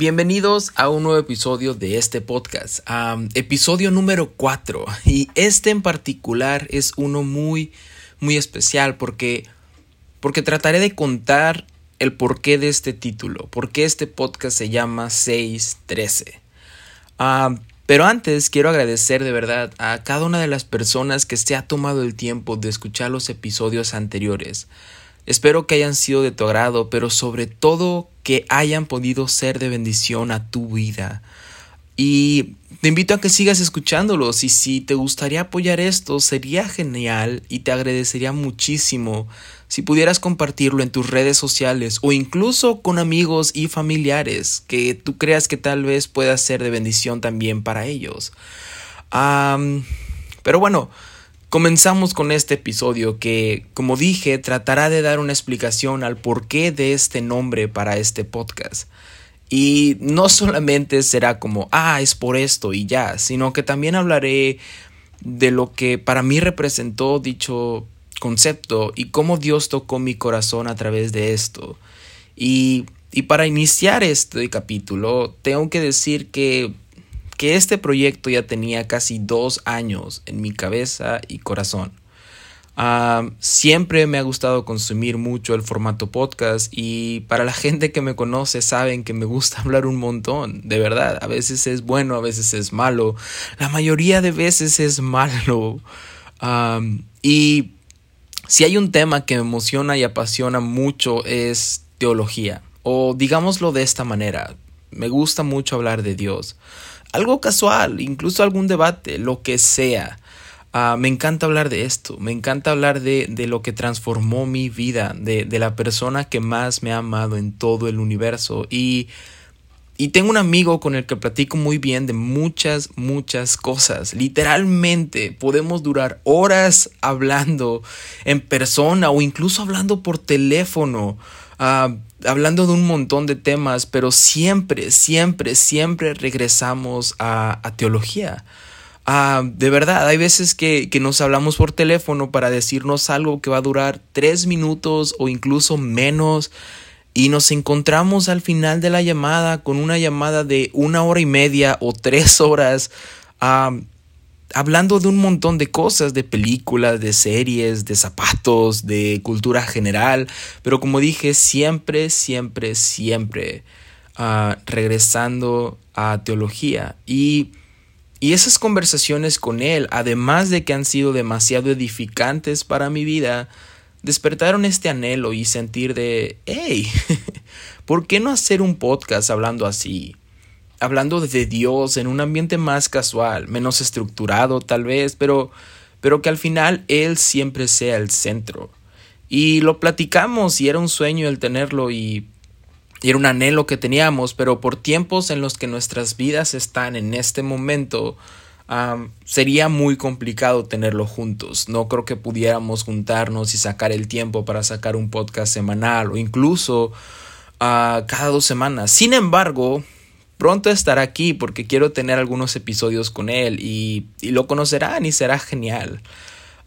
Bienvenidos a un nuevo episodio de este podcast, episodio número 4. Y este en particular es uno muy, muy especial porque, porque trataré de contar el porqué de este título, por qué este podcast se llama 613. pero antes quiero agradecer de verdad a cada una de las personas que se ha tomado el tiempo de escuchar los episodios anteriores. Espero que hayan sido de tu agrado, pero sobre todo que hayan podido ser de bendición a tu vida. Y te invito a que sigas escuchándolos y si te gustaría apoyar esto sería genial y te agradecería muchísimo si pudieras compartirlo en tus redes sociales o incluso con amigos y familiares que tú creas que tal vez pueda ser de bendición también para ellos. pero bueno, Comenzamos con este episodio que, como dije, tratará de dar una explicación al porqué de este nombre para este podcast. Y no solamente será como, ah, es por esto y ya, sino que también hablaré de lo que para mí representó dicho concepto y cómo Dios tocó mi corazón a través de esto. Y, y para iniciar este capítulo, tengo que decir que que este proyecto ya tenía casi dos años en mi cabeza y corazón. Ah, siempre me ha gustado consumir mucho el formato podcast y para la gente que me conoce saben que me gusta hablar un montón, de verdad. A veces es bueno, a veces es malo. La mayoría de veces es malo. y si hay un tema que me emociona y apasiona mucho es teología. O digámoslo de esta manera, me gusta mucho hablar de Dios algo casual, incluso algún debate, lo que sea. Ah, me encanta hablar de esto, me encanta hablar de, de lo que transformó mi vida, de, de, la persona que más me ha amado en todo el universo. Y, y tengo un amigo con el que platico muy bien de muchas, muchas cosas. Literalmente podemos durar horas hablando en persona o incluso hablando por teléfono. Ah, hablando de un montón de temas, pero siempre, siempre, siempre regresamos a, teología. Ah, de verdad, hay veces que, que, nos hablamos por teléfono para decirnos algo que va a durar tres minutos o incluso menos y nos encontramos al final de la llamada con una llamada de una hora y media o tres horas. Ah, hablando de un montón de cosas, de películas, de series, de zapatos, de cultura general, pero como dije, siempre, siempre, siempre uh, regresando a teología. Y, y esas conversaciones con él, además de que han sido demasiado edificantes para mi vida, despertaron este anhelo y sentir de, hey, ¿por qué no hacer un podcast hablando así? hablando de Dios en un ambiente más casual, menos estructurado tal vez, pero, pero que al final Él siempre sea el centro. Y lo platicamos y era un sueño el tenerlo y, era un anhelo que teníamos, pero por tiempos en los que nuestras vidas están en este momento, sería muy complicado tenerlo juntos. No creo que pudiéramos juntarnos y sacar el tiempo para sacar un podcast semanal o incluso ah, cada dos semanas. Sin embargo, pronto estará aquí porque quiero tener algunos episodios con él y, lo conocerán y será genial.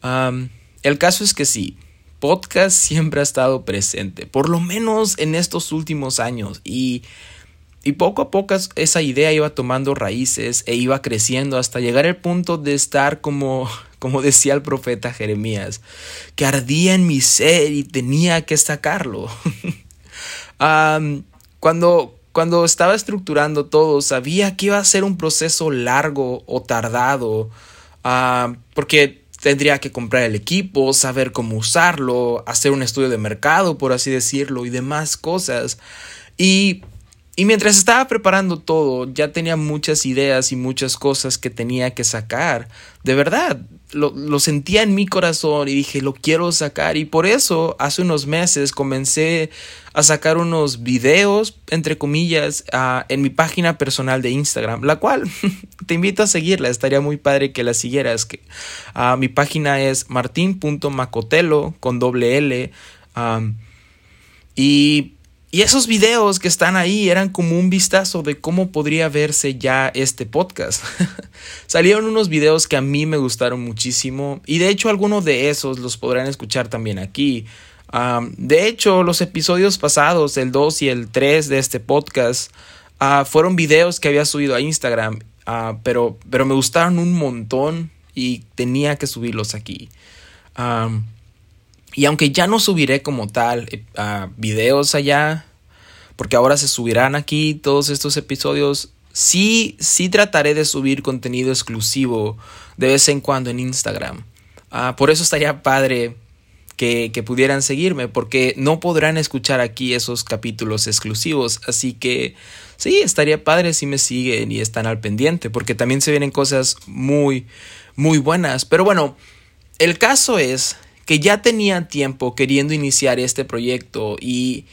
el caso es que sí, podcast siempre ha estado presente, por lo menos en estos últimos años y, y poco a poco esa idea iba tomando raíces e iba creciendo hasta llegar al punto de estar como, como decía el profeta Jeremías, que ardía en mi ser y tenía que sacarlo. cuando, cuando estaba estructurando todo, sabía que iba a ser un proceso largo o tardado, porque tendría que comprar el equipo, saber cómo usarlo, hacer un estudio de mercado, por así decirlo, y demás cosas. Y, y mientras estaba preparando todo, ya tenía muchas ideas y muchas cosas que tenía que sacar. De verdad, lo, sentía en mi corazón y dije, lo quiero sacar. Y por eso, hace unos meses comencé a sacar unos videos, entre comillas, en mi página personal de Instagram, la cual te invito a seguirla. Estaría muy padre que la siguieras. Que, mi página es martin.macotelo con doble L. y y esos videos que están ahí eran como un vistazo de cómo podría verse ya este podcast. Salieron unos videos que a mí me gustaron muchísimo y de hecho algunos de esos los podrán escuchar también aquí. de hecho, los episodios pasados, el 2 y el 3 de este podcast, Ah, fueron videos que había subido a Instagram, ah, pero, pero me gustaron un montón y tenía que subirlos aquí. Y aunque ya no subiré como tal eh, videos allá, porque ahora se subirán aquí todos estos episodios, sí, sí trataré de subir contenido exclusivo de vez en cuando en Instagram. Ah, por eso estaría padre que, que, pudieran seguirme, porque no podrán escuchar aquí esos capítulos exclusivos. Así que sí, estaría padre si me siguen y están al pendiente, porque también se vienen cosas muy, muy buenas. Pero bueno, el caso es que ya tenía tiempo queriendo iniciar este proyecto y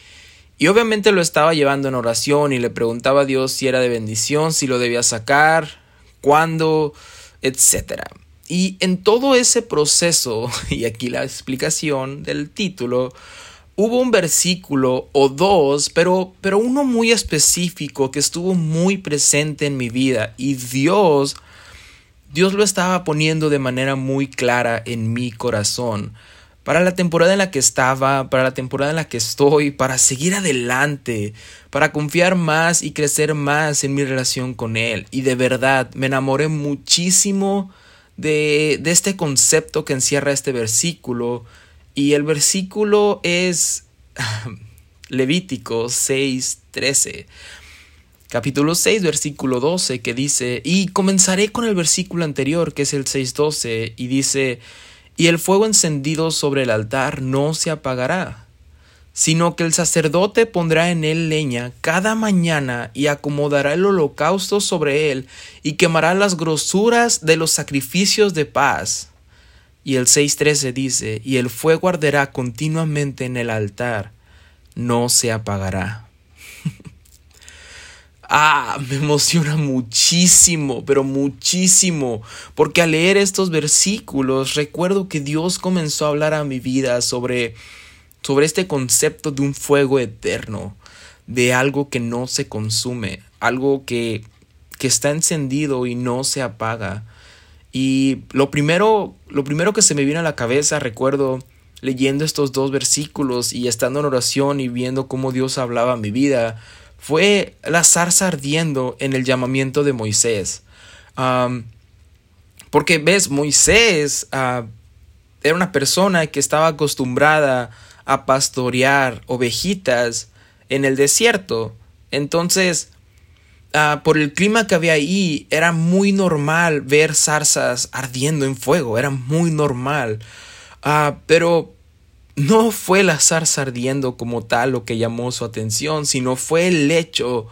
y obviamente lo estaba llevando en oración y le preguntaba a Dios si era de bendición, si lo debía sacar, cuándo, etc. Y en todo ese proceso, y aquí la explicación del título, hubo un versículo o dos, pero, pero uno muy específico que estuvo muy presente en mi vida y Dios, Dios lo estaba poniendo de manera muy clara en mi corazón para la temporada en la que estaba, para la temporada en la que estoy, para seguir adelante, para confiar más y crecer más en mi relación con Él. Y de verdad, me enamoré muchísimo de, este concepto que encierra este versículo. Y el versículo es Levítico 6:13. Capítulo 6, versículo 12, que dice, y comenzaré con el versículo anterior, que es el 6.12, y dice, y el fuego encendido sobre el altar no se apagará, sino que el sacerdote pondrá en él leña cada mañana y acomodará el holocausto sobre él y quemará las grosuras de los sacrificios de paz. Y el 6.13 dice, y el fuego arderá continuamente en el altar, no se apagará. Ah, me emociona muchísimo, pero muchísimo, porque al leer estos versículos recuerdo que Dios comenzó a hablar a mi vida sobre sobre este concepto de un fuego eterno, de algo que no se consume, algo que que está encendido y no se apaga. Y lo primero, lo primero que se me vino a la cabeza, recuerdo leyendo estos dos versículos y estando en oración y viendo cómo Dios hablaba a mi vida, fue la zarza ardiendo en el llamamiento de Moisés. porque ves, Moisés ah, era una persona que estaba acostumbrada a pastorear ovejitas en el desierto. Entonces, ah, por el clima que había ahí, era muy normal ver zarzas ardiendo en fuego, era muy normal. Ah, pero no fue la zarza ardiendo como tal lo que llamó su atención, sino fue el hecho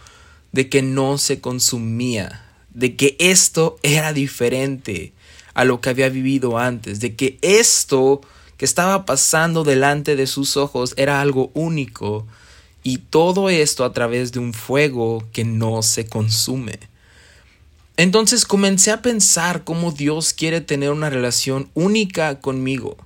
de que no se consumía, de que esto era diferente a lo que había vivido antes, de que esto que estaba pasando delante de sus ojos era algo único y todo esto a través de un fuego que no se consume. Entonces comencé a pensar cómo Dios quiere tener una relación única conmigo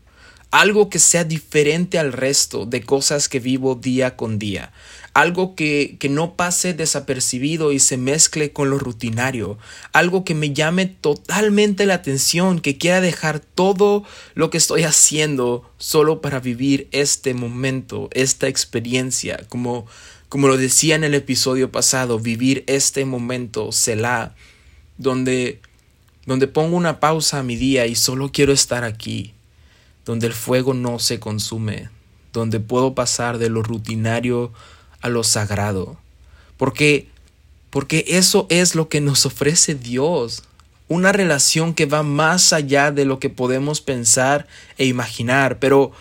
algo que sea diferente al resto de cosas que vivo día con día, algo que, que, no pase desapercibido y se mezcle con lo rutinario, algo que me llame totalmente la atención, que quiera dejar todo lo que estoy haciendo solo para vivir este momento, esta experiencia, como, como lo decía en el episodio pasado, vivir este momento, Selah, donde, donde pongo una pausa a mi día y solo quiero estar aquí donde el fuego no se consume, donde puedo pasar de lo rutinario a lo sagrado. Porque porque eso es lo que nos ofrece Dios, una relación que va más allá de lo que podemos pensar e imaginar, pero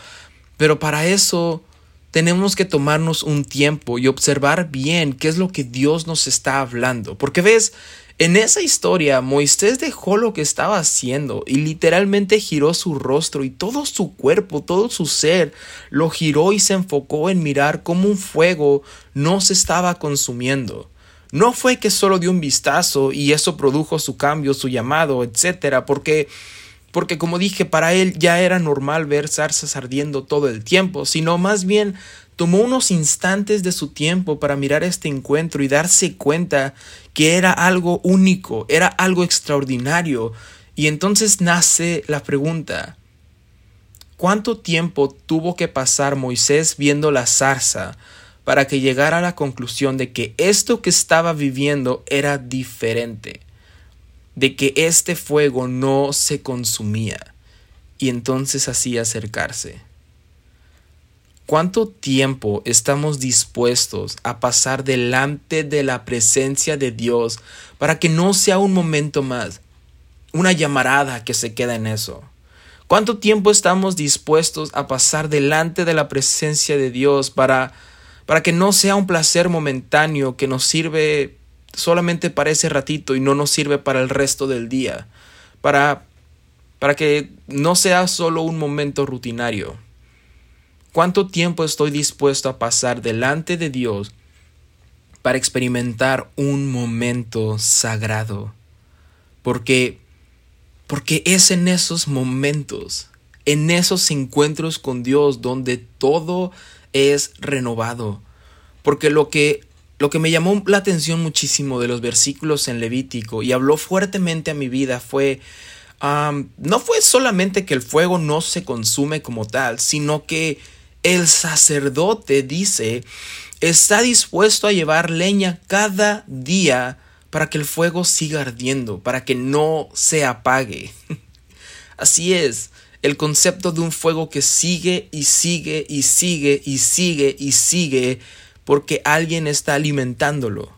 pero para eso tenemos que tomarnos un tiempo y observar bien qué es lo que Dios nos está hablando, porque ves, en esa historia, Moisés dejó lo que estaba haciendo y literalmente giró su rostro y todo su cuerpo, todo su ser, lo giró y se enfocó en mirar cómo un fuego no se estaba consumiendo. No fue que solo dio un vistazo y eso produjo su cambio, su llamado, etcétera, porque porque como dije, para él ya era normal ver zarzas ardiendo todo el tiempo, sino más bien tomó unos instantes de su tiempo para mirar este encuentro y darse cuenta que era algo único, era algo extraordinario. Y entonces nace la pregunta, ¿cuánto tiempo tuvo que pasar Moisés viendo la zarza para que llegara a la conclusión de que esto que estaba viviendo era diferente, de que este fuego no se consumía, y entonces así acercarse. ¿Cuánto tiempo estamos dispuestos a pasar delante de la presencia de Dios para que no sea un momento más, una llamarada que se queda en eso? ¿Cuánto tiempo estamos dispuestos a pasar delante de la presencia de Dios para, para que no sea un placer momentáneo que nos sirve solamente para ese ratito y no nos sirve para el resto del día? Para, para que no sea solo un momento rutinario. ¿Cuánto tiempo estoy dispuesto a pasar delante de Dios para experimentar un momento sagrado? Porque porque es en esos momentos, en esos encuentros con Dios donde todo es renovado. Porque lo que lo que me llamó la atención muchísimo de los versículos en Levítico y habló fuertemente a mi vida fue no fue solamente que el fuego no se consume como tal, sino que el sacerdote dice, está dispuesto a llevar leña cada día para que el fuego siga ardiendo, para que no se apague. Así es, el concepto de un fuego que sigue y sigue y sigue y sigue y sigue porque alguien está alimentándolo,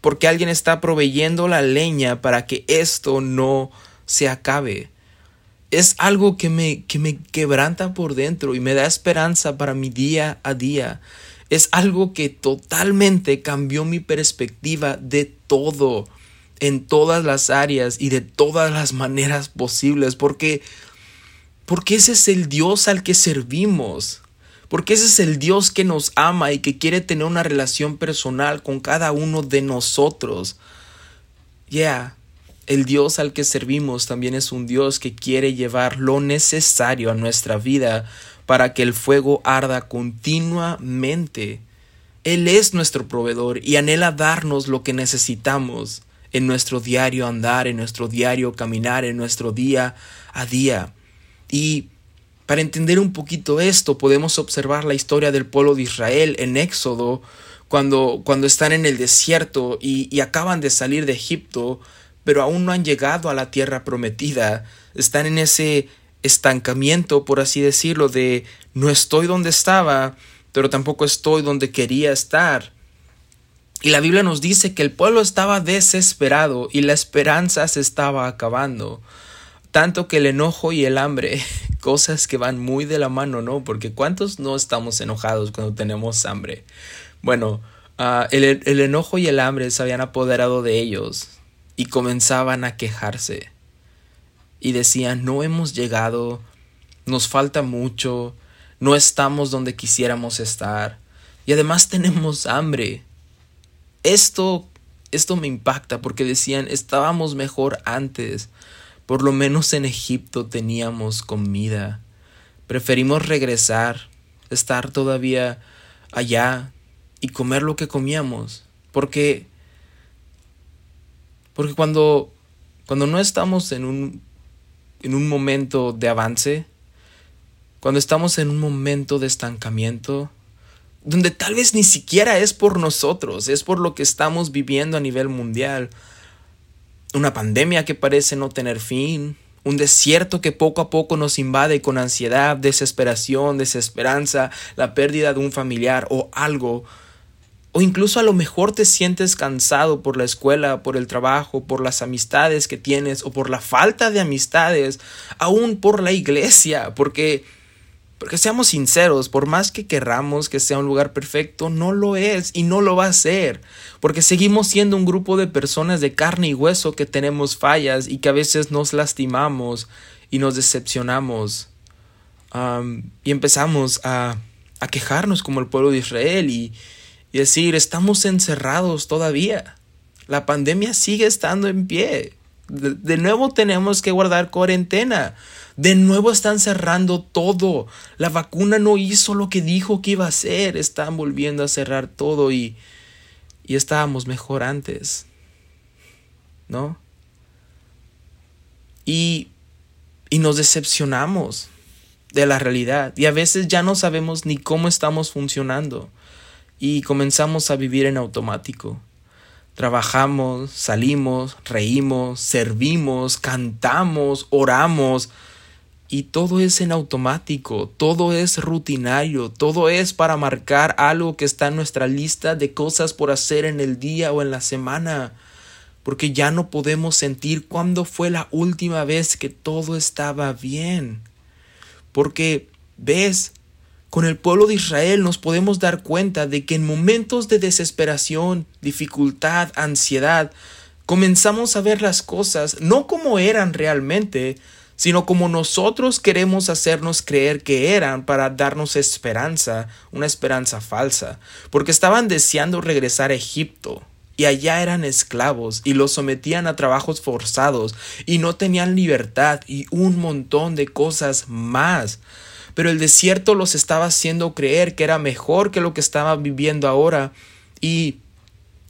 porque alguien está proveyendo la leña para que esto no se acabe es algo que me, que me quebranta por dentro y me da esperanza para mi día a día. Es algo que totalmente cambió mi perspectiva de todo, en todas las áreas y de todas las maneras posibles, porque, porque ese es el Dios al que servimos. Porque ese es el Dios que nos ama y que quiere tener una relación personal con cada uno de nosotros. Yeah, el Dios al que servimos también es un Dios que quiere llevar lo necesario a nuestra vida para que el fuego arda continuamente. Él es nuestro proveedor y anhela darnos lo que necesitamos en nuestro diario andar, en nuestro diario caminar, en nuestro día a día. Y para entender un poquito esto, podemos observar la historia del pueblo de Israel en Éxodo, cuando, cuando están en el desierto y, y acaban de salir de Egipto, pero aún no han llegado a la tierra prometida. Están en ese estancamiento, por así decirlo, de no estoy donde estaba, pero tampoco estoy donde quería estar. Y la Biblia nos dice que el pueblo estaba desesperado y la esperanza se estaba acabando. Tanto que el enojo y el hambre, cosas que van muy de la mano, ¿no? Porque ¿cuántos no estamos enojados cuando tenemos hambre? Bueno, ah, el, el enojo y el hambre se habían apoderado de ellos y comenzaban a quejarse y decían, no hemos llegado, nos falta mucho, no estamos donde quisiéramos estar y además tenemos hambre. Esto, esto me impacta porque decían, estábamos mejor antes, por lo menos en Egipto teníamos comida. Preferimos regresar, estar todavía allá y comer lo que comíamos, porque porque cuando, cuando no estamos en un, en un momento de avance, cuando estamos en un momento de estancamiento, donde tal vez ni siquiera es por nosotros, es por lo que estamos viviendo a nivel mundial. Una pandemia que parece no tener fin, un desierto que poco a poco nos invade con ansiedad, desesperación, desesperanza, la pérdida de un familiar o algo o incluso a lo mejor te sientes cansado por la escuela, por el trabajo, por las amistades que tienes o por la falta de amistades, aún por la iglesia, porque porque seamos sinceros, por más que querramos que sea un lugar perfecto, no lo es y no lo va a ser, porque seguimos siendo un grupo de personas de carne y hueso que tenemos fallas y que a veces nos lastimamos y nos decepcionamos y empezamos a, a quejarnos como el pueblo de Israel y, y decir, estamos encerrados todavía. La pandemia sigue estando en pie. De, nuevo tenemos que guardar cuarentena. De nuevo están cerrando todo. La vacuna no hizo lo que dijo que iba a hacer. Están volviendo a cerrar todo y, y estábamos mejor antes. ¿No? Y, y nos decepcionamos de la realidad. Y a veces ya no sabemos ni cómo estamos funcionando. Y comenzamos a vivir en automático. Trabajamos, salimos, reímos, servimos, cantamos, oramos, y todo es en automático, todo es rutinario, todo es para marcar algo que está en nuestra lista de cosas por hacer en el día o en la semana, porque ya no podemos sentir cuándo fue la última vez que todo estaba bien. Porque, ves, con el pueblo de Israel nos podemos dar cuenta de que en momentos de desesperación, dificultad, ansiedad, comenzamos a ver las cosas no como eran realmente, sino como nosotros queremos hacernos creer que eran para darnos esperanza, una esperanza falsa, porque estaban deseando regresar a Egipto, y allá eran esclavos y los sometían a trabajos forzados y no tenían libertad y un montón de cosas más. Pero el desierto los estaba haciendo creer que era mejor que lo que estaban viviendo ahora y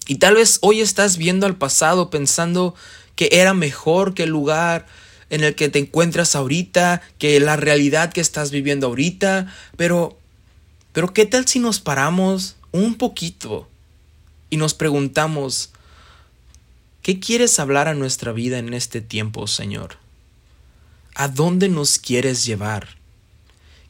y tal vez hoy estás viendo al pasado pensando que era mejor que el lugar en el que te encuentras ahorita, que la realidad que estás viviendo ahorita, pero pero ¿qué tal si nos paramos un poquito y nos preguntamos ¿qué quieres hablar a nuestra vida en este tiempo, Señor? ¿A dónde nos quieres llevar?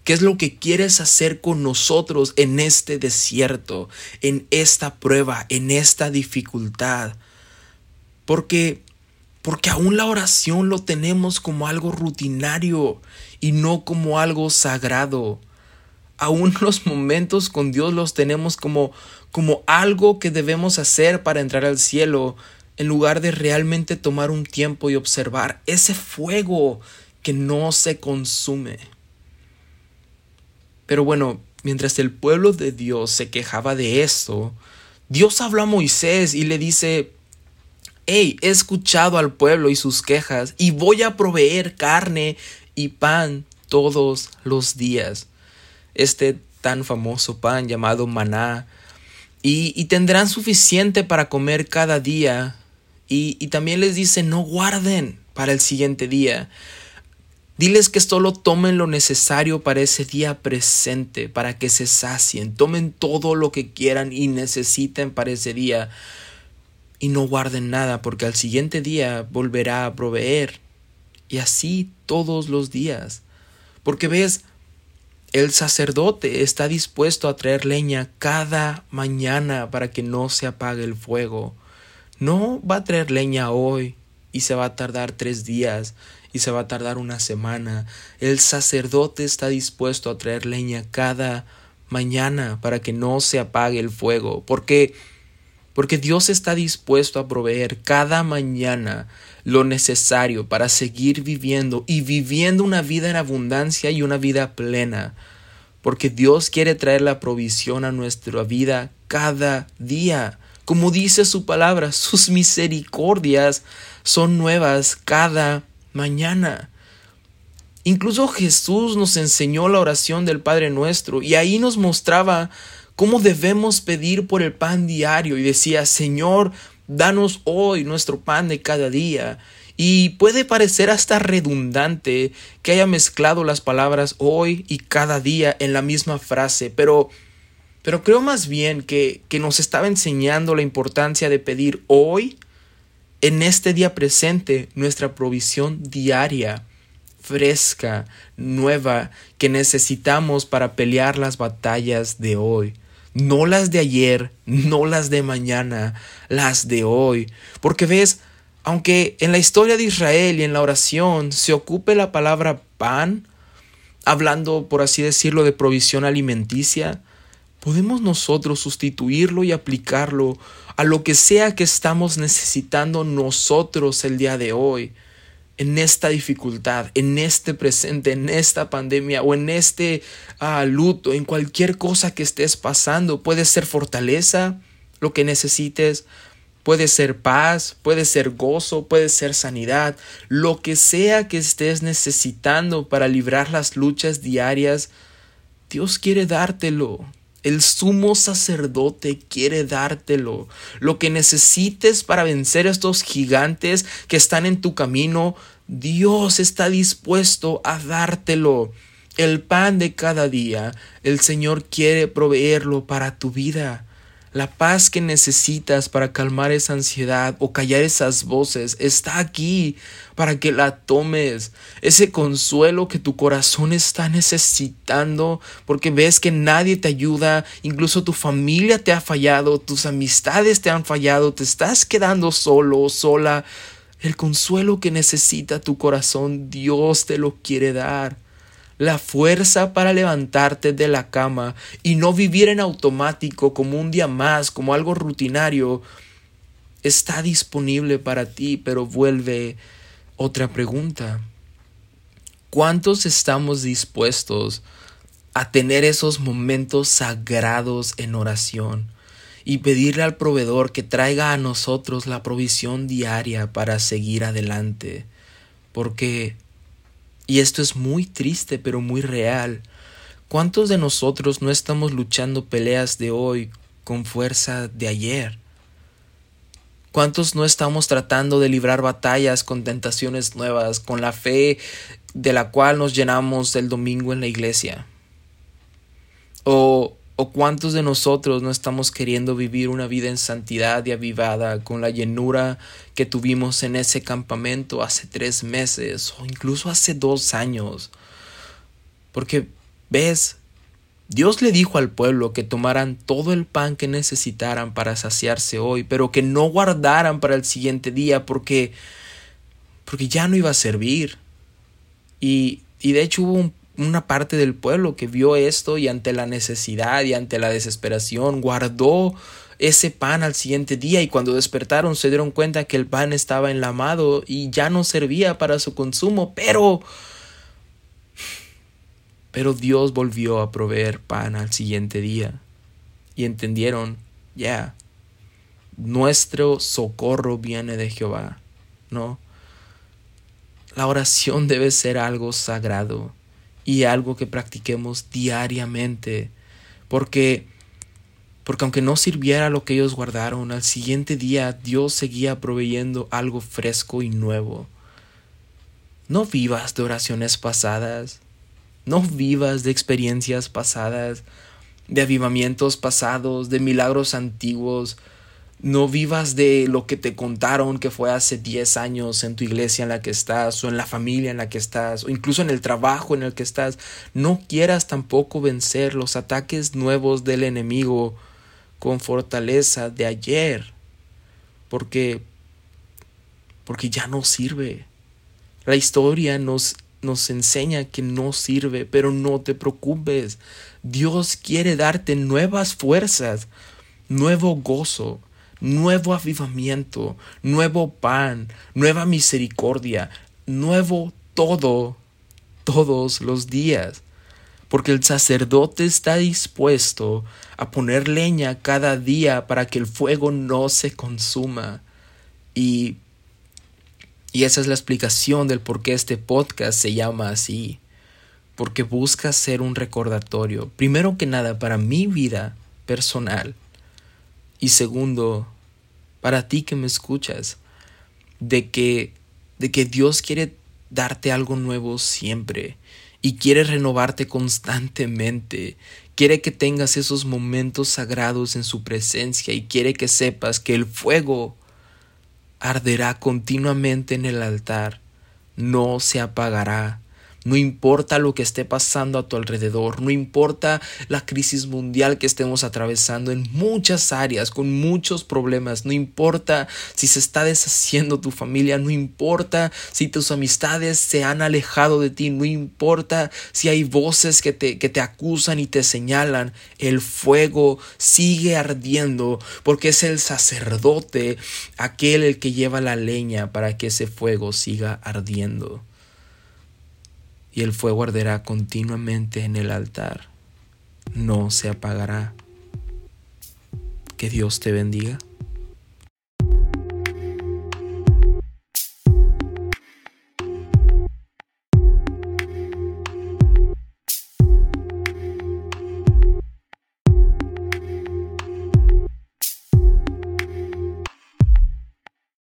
¿Qué es lo que quieres hacer con nosotros en este desierto, en esta prueba, en esta dificultad? Porque porque aún la oración lo tenemos como algo rutinario y no como algo sagrado. Aún los momentos con Dios los tenemos como, como algo que debemos hacer para entrar al cielo, en lugar de realmente tomar un tiempo y observar ese fuego que no se consume. Pero bueno, mientras el pueblo de Dios se quejaba de esto, Dios habló a Moisés y le dice, hey, he escuchado al pueblo y sus quejas, y voy a proveer carne y pan todos los días. Este tan famoso pan llamado maná, y, tendrán suficiente para comer cada día. Y, y también les dice, no guarden para el siguiente día. Diles que solo tomen lo necesario para ese día presente, para que se sacien. Tomen todo lo que quieran y necesiten para ese día y no guarden nada, porque al siguiente día volverá a proveer. Y así todos los días. Porque ves, el sacerdote está dispuesto a traer leña cada mañana para que no se apague el fuego. No va a traer leña hoy y se va a tardar tres días y se va a tardar una semana. El sacerdote está dispuesto a traer leña cada mañana para que no se apague el fuego. Porque porque Dios está dispuesto a proveer cada mañana lo necesario para seguir viviendo y viviendo una vida en abundancia y una vida plena. Porque Dios quiere traer la provisión a nuestra vida cada día. Como dice su palabra, sus misericordias son nuevas cada mañana. Incluso Jesús nos enseñó la oración del Padre nuestro y ahí nos mostraba cómo debemos pedir por el pan diario y decía, Señor, danos hoy nuestro pan de cada día. Y puede parecer hasta redundante que haya mezclado las palabras hoy y cada día en la misma frase, pero, pero creo más bien que, que nos estaba enseñando la importancia de pedir hoy, en este día presente, nuestra provisión diaria, fresca, nueva, que necesitamos para pelear las batallas de hoy no las de ayer, no las de mañana, las de hoy. Porque ves, aunque en la historia de Israel y en la oración se ocupe la palabra pan, hablando, por así decirlo, de provisión alimenticia, podemos nosotros sustituirlo y aplicarlo a lo que sea que estamos necesitando nosotros el día de hoy en esta dificultad, en este presente, en esta pandemia o en este ah, luto, en cualquier cosa que estés pasando. Puede ser fortaleza, lo que necesites, puede ser paz, puede ser gozo, puede ser sanidad, lo que sea que estés necesitando para librar las luchas diarias, Dios quiere dártelo. El sumo sacerdote quiere dártelo. Lo que necesites para vencer estos gigantes que están en tu camino, Dios está dispuesto a dártelo. El pan de cada día, el Señor quiere proveerlo para tu vida. La paz que necesitas para calmar esa ansiedad o callar esas voces está aquí para que la tomes. Ese consuelo que tu corazón está necesitando porque ves que nadie te ayuda, incluso tu familia te ha fallado, tus amistades te han fallado, te estás quedando solo o sola. El consuelo que necesita tu corazón, Dios te lo quiere dar la fuerza para levantarte de la cama y no vivir en automático como un día más, como algo rutinario, está disponible para ti, pero vuelve otra pregunta. ¿Cuántos estamos dispuestos a tener esos momentos sagrados en oración y pedirle al proveedor que traiga a nosotros la provisión diaria para seguir adelante? Porque y esto es muy triste, pero muy real. ¿Cuántos de nosotros no estamos luchando peleas de hoy con fuerza de ayer? ¿Cuántos no estamos tratando de librar batallas con tentaciones nuevas, con la fe de la cual nos llenamos el domingo en la iglesia? ¿O ¿O cuántos de nosotros no estamos queriendo vivir una vida en santidad y avivada con la llenura que tuvimos en ese campamento hace tres meses o incluso hace dos años? Porque, ves, Dios le dijo al pueblo que tomaran todo el pan que necesitaran para saciarse hoy, pero que no guardaran para el siguiente día porque, porque ya no iba a servir. Y, y de hecho hubo un una parte del pueblo que vio esto y ante la necesidad y ante la desesperación guardó ese pan al siguiente día y cuando despertaron se dieron cuenta que el pan estaba enlamado y ya no servía para su consumo, pero pero Dios volvió a proveer pan al siguiente día y entendieron, ya, nuestro socorro viene de Jehová, ¿no? La oración debe ser algo sagrado y algo que practiquemos diariamente, porque porque aunque no sirviera lo que ellos guardaron, al siguiente día Dios seguía proveyendo algo fresco y nuevo. No vivas de oraciones pasadas, no vivas de experiencias pasadas, de avivamientos pasados, de milagros antiguos, no vivas de lo que te contaron que fue hace 10 años en tu iglesia en la que estás, o en la familia en la que estás, o incluso en el trabajo en el que estás. No quieras tampoco vencer los ataques nuevos del enemigo con fortaleza de ayer, porque porque ya no sirve. La historia nos nos enseña que no sirve, pero no te preocupes. Dios quiere darte nuevas fuerzas, nuevo gozo, nuevo avivamiento, nuevo pan, nueva misericordia, nuevo todo, todos los días. Porque el sacerdote está dispuesto a poner leña cada día para que el fuego no se consuma. Y, y esa es la explicación del por qué este podcast se llama así. Porque busca ser un recordatorio, primero que nada, para mi vida personal y segundo, para ti que me escuchas, de que, de que Dios quiere darte algo nuevo siempre y quiere renovarte constantemente. Quiere que tengas esos momentos sagrados en su presencia y quiere que sepas que el fuego arderá continuamente en el altar, no se apagará no importa lo que esté pasando a tu alrededor, no importa la crisis mundial que estemos atravesando en muchas áreas, con muchos problemas, no importa si se está deshaciendo tu familia, no importa si tus amistades se han alejado de ti, no importa si hay voces que te, que te acusan y te señalan, el fuego sigue ardiendo porque es el sacerdote aquel el que lleva la leña para que ese fuego siga ardiendo y el fuego arderá continuamente en el altar, no se apagará. Que Dios te bendiga.